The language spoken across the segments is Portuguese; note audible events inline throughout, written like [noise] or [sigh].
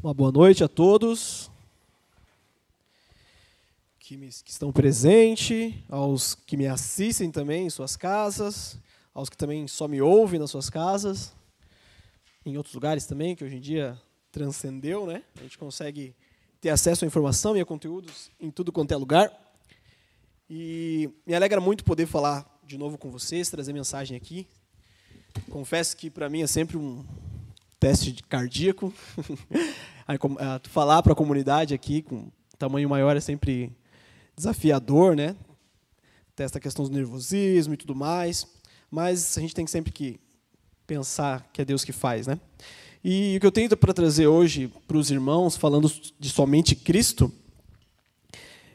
Uma boa noite a todos que, me, que estão presentes, aos que me assistem também em suas casas, aos que também só me ouvem nas suas casas, em outros lugares também, que hoje em dia transcendeu, né? A gente consegue ter acesso à informação e a conteúdos em tudo quanto é lugar. E me alegra muito poder falar de novo com vocês, trazer mensagem aqui. Confesso que para mim é sempre um teste cardíaco. [laughs] falar para a comunidade aqui com tamanho maior é sempre desafiador, né? Testa a questão do nervosismo e tudo mais. Mas a gente tem sempre que pensar que é Deus que faz, né? E o que eu tenho para trazer hoje para os irmãos, falando de somente Cristo,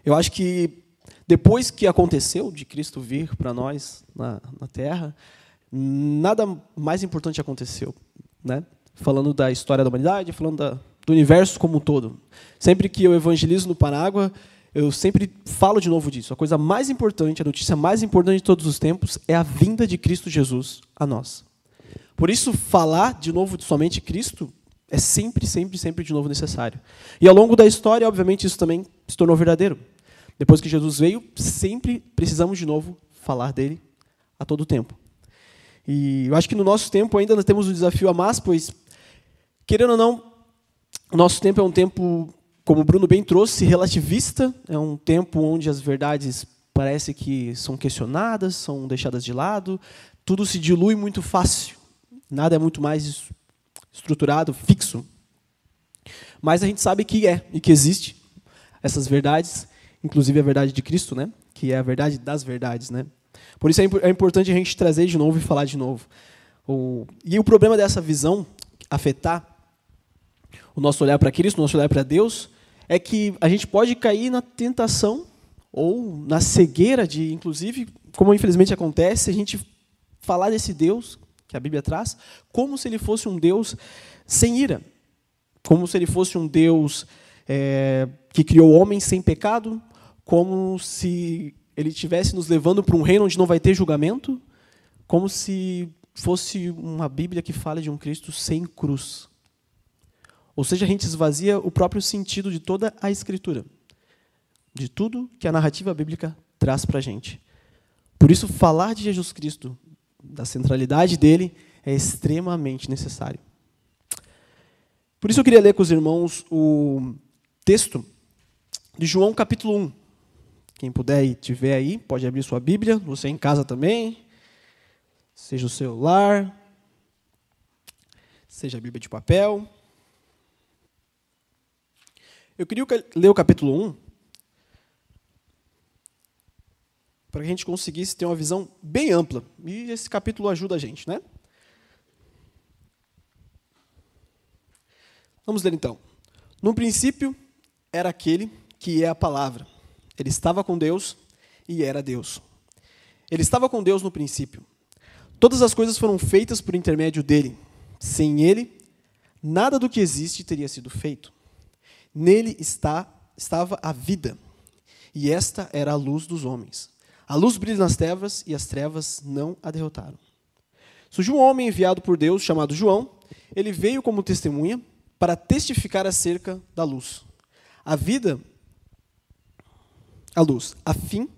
eu acho que depois que aconteceu de Cristo vir para nós na, na Terra, nada mais importante aconteceu, né? Falando da história da humanidade, falando da, do universo como um todo. Sempre que eu evangelizo no Panágua, eu sempre falo de novo disso. A coisa mais importante, a notícia mais importante de todos os tempos é a vinda de Cristo Jesus a nós. Por isso, falar de novo de somente Cristo é sempre, sempre, sempre de novo necessário. E ao longo da história, obviamente, isso também se tornou verdadeiro. Depois que Jesus veio, sempre precisamos de novo falar dele a todo tempo. E eu acho que no nosso tempo ainda nós temos um desafio a mais, pois, querendo ou não, o nosso tempo é um tempo, como o Bruno bem trouxe, relativista, é um tempo onde as verdades parece que são questionadas, são deixadas de lado, tudo se dilui muito fácil. Nada é muito mais estruturado, fixo. Mas a gente sabe que é e que existe essas verdades, inclusive a verdade de Cristo, né? Que é a verdade das verdades, né? Por isso é, é importante a gente trazer de novo e falar de novo. O, e o problema dessa visão afetar o nosso olhar para Cristo, o nosso olhar para Deus, é que a gente pode cair na tentação ou na cegueira de, inclusive, como infelizmente acontece, a gente falar desse Deus que a Bíblia traz, como se ele fosse um Deus sem ira, como se ele fosse um Deus é, que criou homens sem pecado, como se ele estivesse nos levando para um reino onde não vai ter julgamento, como se fosse uma Bíblia que fala de um Cristo sem cruz. Ou seja, a gente esvazia o próprio sentido de toda a Escritura, de tudo que a narrativa bíblica traz para a gente. Por isso, falar de Jesus Cristo da centralidade dele é extremamente necessário. Por isso eu queria ler com os irmãos o texto de João capítulo 1. Quem puder e tiver aí, pode abrir sua Bíblia, você em casa também, seja o celular, seja a Bíblia de papel. Eu queria ler o capítulo 1 para que a gente conseguisse ter uma visão bem ampla. E esse capítulo ajuda a gente, né? Vamos ler então. No princípio era aquele que é a palavra. Ele estava com Deus e era Deus. Ele estava com Deus no princípio. Todas as coisas foram feitas por intermédio dele. Sem ele, nada do que existe teria sido feito. Nele está, estava a vida, e esta era a luz dos homens. A luz brilha nas trevas e as trevas não a derrotaram. Surgiu um homem enviado por Deus chamado João. Ele veio como testemunha para testificar acerca da luz. A vida, a luz, a fim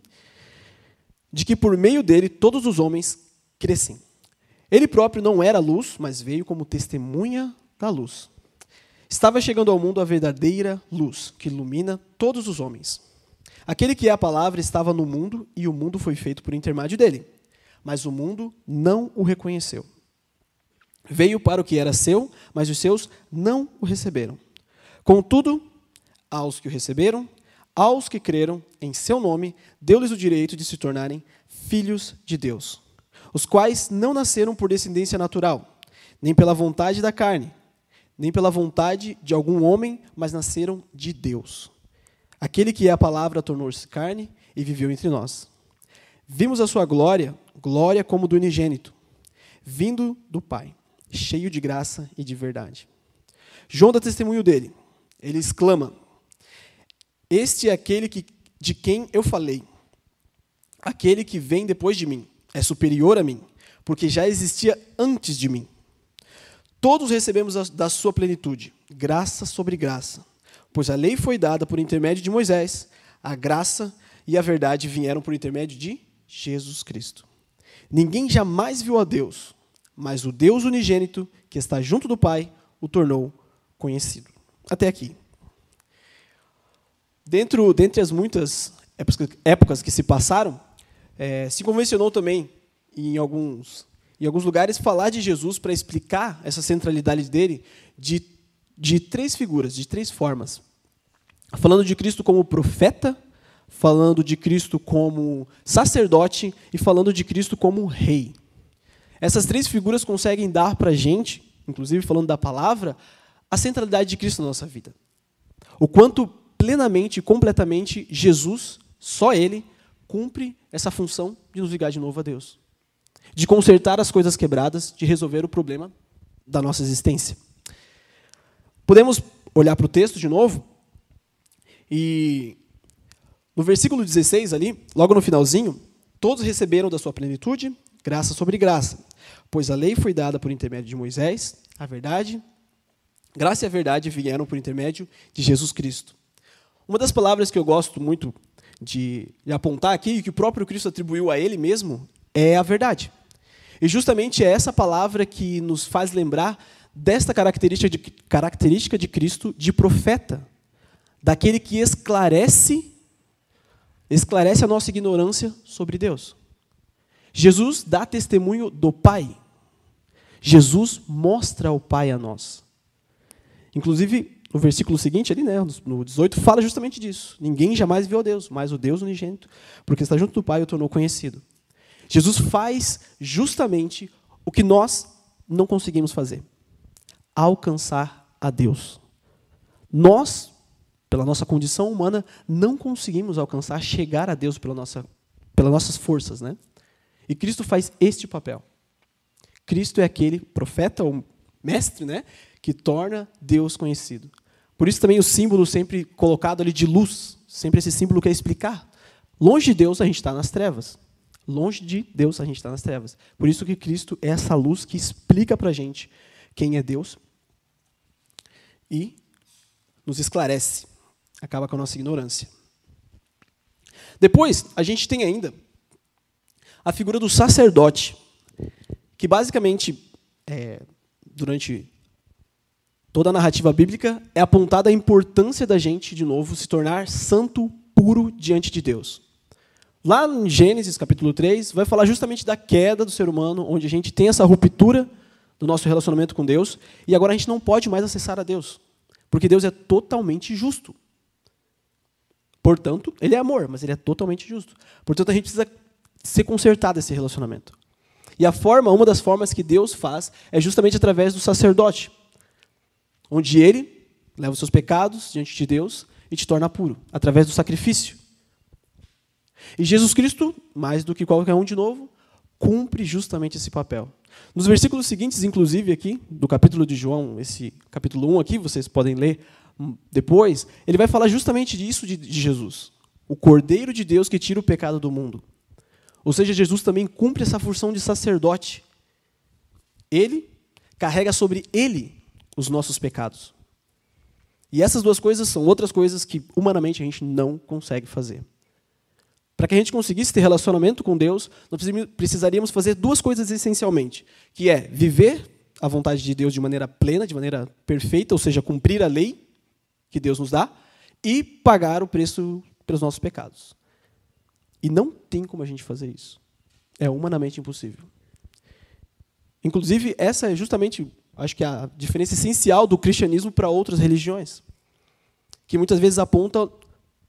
de que por meio dele todos os homens crescem. Ele próprio não era luz, mas veio como testemunha da luz. Estava chegando ao mundo a verdadeira luz, que ilumina todos os homens. Aquele que é a palavra estava no mundo e o mundo foi feito por intermédio dele. Mas o mundo não o reconheceu. Veio para o que era seu, mas os seus não o receberam. Contudo, aos que o receberam, aos que creram em seu nome, deu-lhes o direito de se tornarem filhos de Deus, os quais não nasceram por descendência natural, nem pela vontade da carne, nem pela vontade de algum homem, mas nasceram de Deus. Aquele que é a palavra tornou-se carne e viveu entre nós. Vimos a sua glória, glória como do unigênito, vindo do Pai, cheio de graça e de verdade. João dá testemunho dele. Ele exclama: Este é aquele que, de quem eu falei. Aquele que vem depois de mim é superior a mim, porque já existia antes de mim. Todos recebemos da sua plenitude. graça sobre graça. Pois a lei foi dada por intermédio de Moisés, a graça e a verdade vieram por intermédio de Jesus Cristo. Ninguém jamais viu a Deus, mas o Deus unigênito, que está junto do Pai, o tornou conhecido. Até aqui. Dentro, dentre as muitas épocas que se passaram, é, se convencionou também, em alguns, em alguns lugares, falar de Jesus para explicar essa centralidade dele de, de três figuras, de três formas. Falando de Cristo como profeta, falando de Cristo como sacerdote e falando de Cristo como rei. Essas três figuras conseguem dar para a gente, inclusive falando da palavra, a centralidade de Cristo na nossa vida. O quanto plenamente e completamente Jesus, só Ele, cumpre essa função de nos ligar de novo a Deus. De consertar as coisas quebradas, de resolver o problema da nossa existência. Podemos olhar para o texto de novo e no versículo 16 ali, logo no finalzinho, todos receberam da sua plenitude graça sobre graça, pois a lei foi dada por intermédio de Moisés, a verdade, graça e a verdade vieram por intermédio de Jesus Cristo. Uma das palavras que eu gosto muito de, de apontar aqui, e que o próprio Cristo atribuiu a ele mesmo, é a verdade. E justamente é essa palavra que nos faz lembrar desta característica de, característica de Cristo de profeta, daquele que esclarece esclarece a nossa ignorância sobre Deus. Jesus dá testemunho do Pai. Jesus mostra o Pai a nós. Inclusive, no versículo seguinte, ali, né, no 18, fala justamente disso. Ninguém jamais viu a Deus, mas o Deus unigênito, porque está junto do Pai, o tornou conhecido. Jesus faz justamente o que nós não conseguimos fazer: alcançar a Deus. Nós, pela nossa condição humana, não conseguimos alcançar, chegar a Deus pela nossa, pelas nossas forças. Né? E Cristo faz este papel. Cristo é aquele profeta ou mestre né, que torna Deus conhecido. Por isso também o símbolo sempre colocado ali de luz, sempre esse símbolo quer explicar. Longe de Deus a gente está nas trevas. Longe de Deus a gente está nas trevas. Por isso que Cristo é essa luz que explica para a gente quem é Deus e nos esclarece, acaba com a nossa ignorância. Depois, a gente tem ainda a figura do sacerdote, que basicamente, é, durante toda a narrativa bíblica é apontada a importância da gente, de novo, se tornar santo, puro diante de Deus. Lá em Gênesis, capítulo 3, vai falar justamente da queda do ser humano, onde a gente tem essa ruptura do nosso relacionamento com Deus, e agora a gente não pode mais acessar a Deus, porque Deus é totalmente justo. Portanto, ele é amor, mas ele é totalmente justo. Portanto, a gente precisa ser consertado esse relacionamento. E a forma, uma das formas que Deus faz é justamente através do sacerdote onde ele leva os seus pecados diante de Deus e te torna puro, através do sacrifício. E Jesus Cristo, mais do que qualquer um de novo, cumpre justamente esse papel. Nos versículos seguintes, inclusive aqui, do capítulo de João, esse capítulo 1 aqui, vocês podem ler depois, ele vai falar justamente disso de, de Jesus. O Cordeiro de Deus que tira o pecado do mundo. Ou seja, Jesus também cumpre essa função de sacerdote. Ele carrega sobre ele os nossos pecados. E essas duas coisas são outras coisas que humanamente a gente não consegue fazer. Para que a gente conseguisse ter relacionamento com Deus, nós precisaríamos fazer duas coisas essencialmente, que é viver a vontade de Deus de maneira plena, de maneira perfeita, ou seja, cumprir a lei que Deus nos dá, e pagar o preço pelos nossos pecados. E não tem como a gente fazer isso. É humanamente impossível. Inclusive, essa é justamente acho que a diferença essencial do cristianismo para outras religiões, que muitas vezes aponta,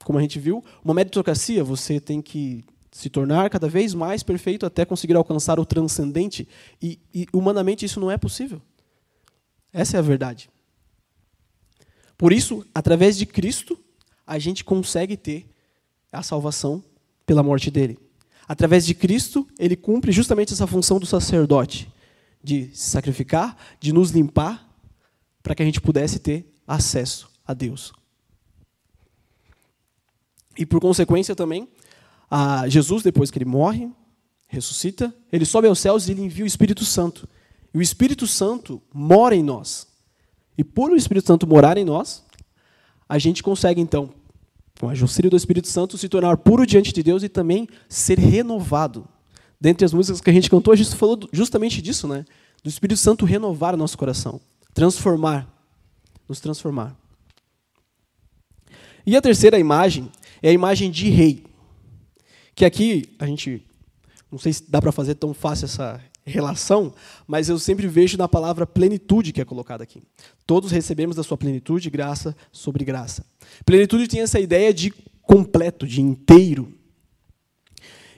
como a gente viu, uma meritocracia, você tem que se tornar cada vez mais perfeito até conseguir alcançar o transcendente, e, e humanamente isso não é possível. Essa é a verdade. Por isso, através de Cristo, a gente consegue ter a salvação pela morte dele. Através de Cristo, ele cumpre justamente essa função do sacerdote de se sacrificar, de nos limpar, para que a gente pudesse ter acesso a Deus. E por consequência também, Jesus, depois que ele morre, ressuscita, ele sobe aos céus e ele envia o Espírito Santo. E o Espírito Santo mora em nós. e por o Espírito Santo morar em nós, a gente consegue então, com a auxílio do Espírito Santo, se tornar puro diante de Deus e também ser renovado. Dentre as músicas que a gente cantou, a gente falou justamente disso, né? Do Espírito Santo renovar o nosso coração, transformar, nos transformar. E a terceira imagem é a imagem de rei. Que aqui a gente não sei se dá para fazer tão fácil essa relação, mas eu sempre vejo na palavra plenitude que é colocada aqui. Todos recebemos da sua plenitude graça sobre graça. Plenitude tem essa ideia de completo, de inteiro.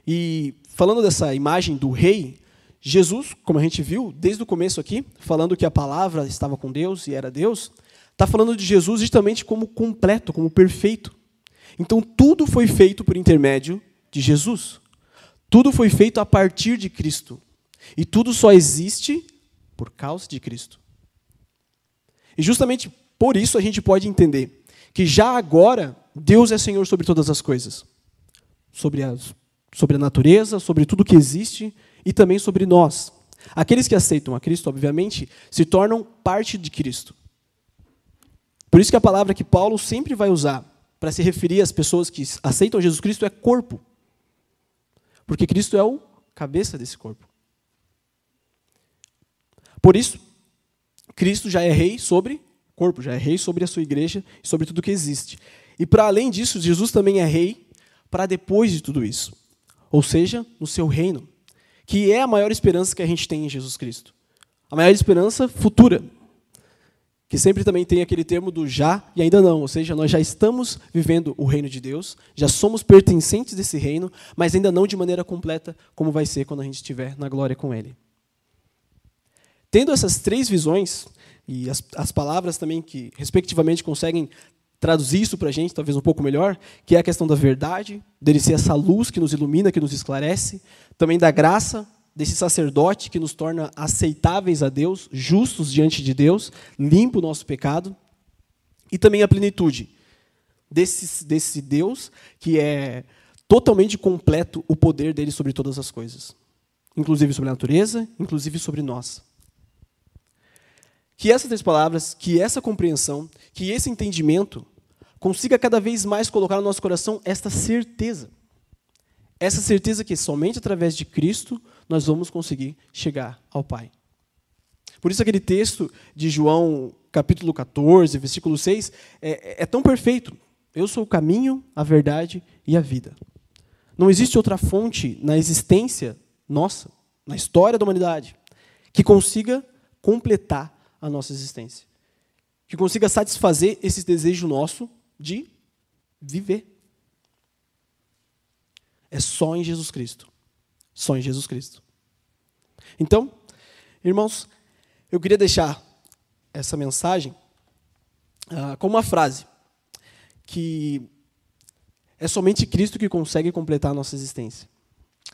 E falando dessa imagem do rei, Jesus, como a gente viu desde o começo aqui, falando que a palavra estava com Deus e era Deus, está falando de Jesus justamente como completo, como perfeito. Então tudo foi feito por intermédio de Jesus. Tudo foi feito a partir de Cristo. E tudo só existe por causa de Cristo. E justamente por isso a gente pode entender que já agora Deus é Senhor sobre todas as coisas. Sobre a, sobre a natureza, sobre tudo que existe e também sobre nós. Aqueles que aceitam a Cristo, obviamente, se tornam parte de Cristo. Por isso que a palavra que Paulo sempre vai usar para se referir às pessoas que aceitam Jesus Cristo é corpo. Porque Cristo é o cabeça desse corpo. Por isso, Cristo já é rei sobre o corpo, já é rei sobre a sua igreja e sobre tudo que existe. E para além disso, Jesus também é rei para depois de tudo isso. Ou seja, no seu reino, que é a maior esperança que a gente tem em Jesus Cristo. A maior esperança futura, que sempre também tem aquele termo do já e ainda não, ou seja, nós já estamos vivendo o reino de Deus, já somos pertencentes desse reino, mas ainda não de maneira completa, como vai ser quando a gente estiver na glória com Ele. Tendo essas três visões, e as, as palavras também que, respectivamente, conseguem traduzir isso para a gente, talvez um pouco melhor, que é a questão da verdade, dele ser essa luz que nos ilumina, que nos esclarece, também da graça, desse sacerdote que nos torna aceitáveis a Deus, justos diante de Deus, limpa o nosso pecado, e também a plenitude desse, desse Deus que é totalmente completo o poder dele sobre todas as coisas, inclusive sobre a natureza, inclusive sobre nós. Que essas três palavras, que essa compreensão, que esse entendimento consiga cada vez mais colocar no nosso coração esta certeza. Essa certeza que somente através de Cristo nós vamos conseguir chegar ao Pai. Por isso, aquele texto de João, capítulo 14, versículo 6, é, é tão perfeito. Eu sou o caminho, a verdade e a vida. Não existe outra fonte na existência nossa, na história da humanidade, que consiga completar a nossa existência. Que consiga satisfazer esse desejo nosso de viver. É só em Jesus Cristo. Só em Jesus Cristo. Então, irmãos, eu queria deixar essa mensagem uh, com uma frase que é somente Cristo que consegue completar a nossa existência.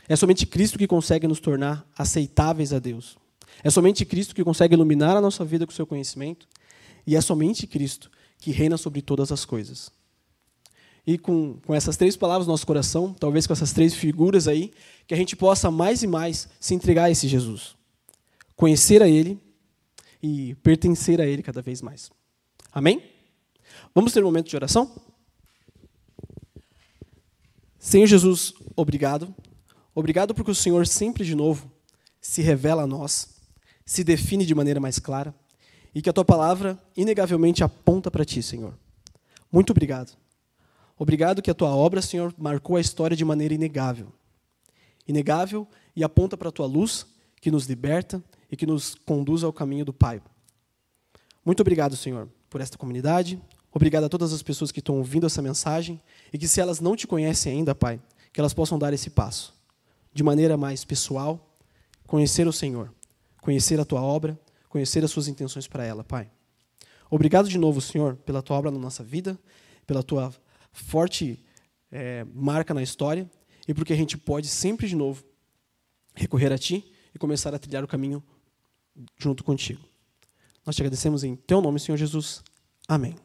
É somente Cristo que consegue nos tornar aceitáveis a Deus. É somente Cristo que consegue iluminar a nossa vida com o seu conhecimento. E é somente Cristo que reina sobre todas as coisas e com, com essas três palavras no nosso coração, talvez com essas três figuras aí, que a gente possa mais e mais se entregar a esse Jesus. Conhecer a Ele e pertencer a Ele cada vez mais. Amém? Vamos ter um momento de oração? Senhor Jesus, obrigado. Obrigado porque o Senhor sempre de novo se revela a nós, se define de maneira mais clara e que a tua palavra inegavelmente aponta para ti, Senhor. Muito obrigado. Obrigado que a tua obra, Senhor, marcou a história de maneira inegável. Inegável e aponta para a tua luz, que nos liberta e que nos conduz ao caminho do Pai. Muito obrigado, Senhor, por esta comunidade. Obrigado a todas as pessoas que estão ouvindo essa mensagem e que, se elas não te conhecem ainda, Pai, que elas possam dar esse passo de maneira mais pessoal, conhecer o Senhor, conhecer a tua obra, conhecer as suas intenções para ela, Pai. Obrigado de novo, Senhor, pela tua obra na nossa vida, pela tua forte é, marca na história e porque a gente pode sempre de novo recorrer a Ti e começar a trilhar o caminho junto contigo. Nós te agradecemos em Teu nome, Senhor Jesus. Amém.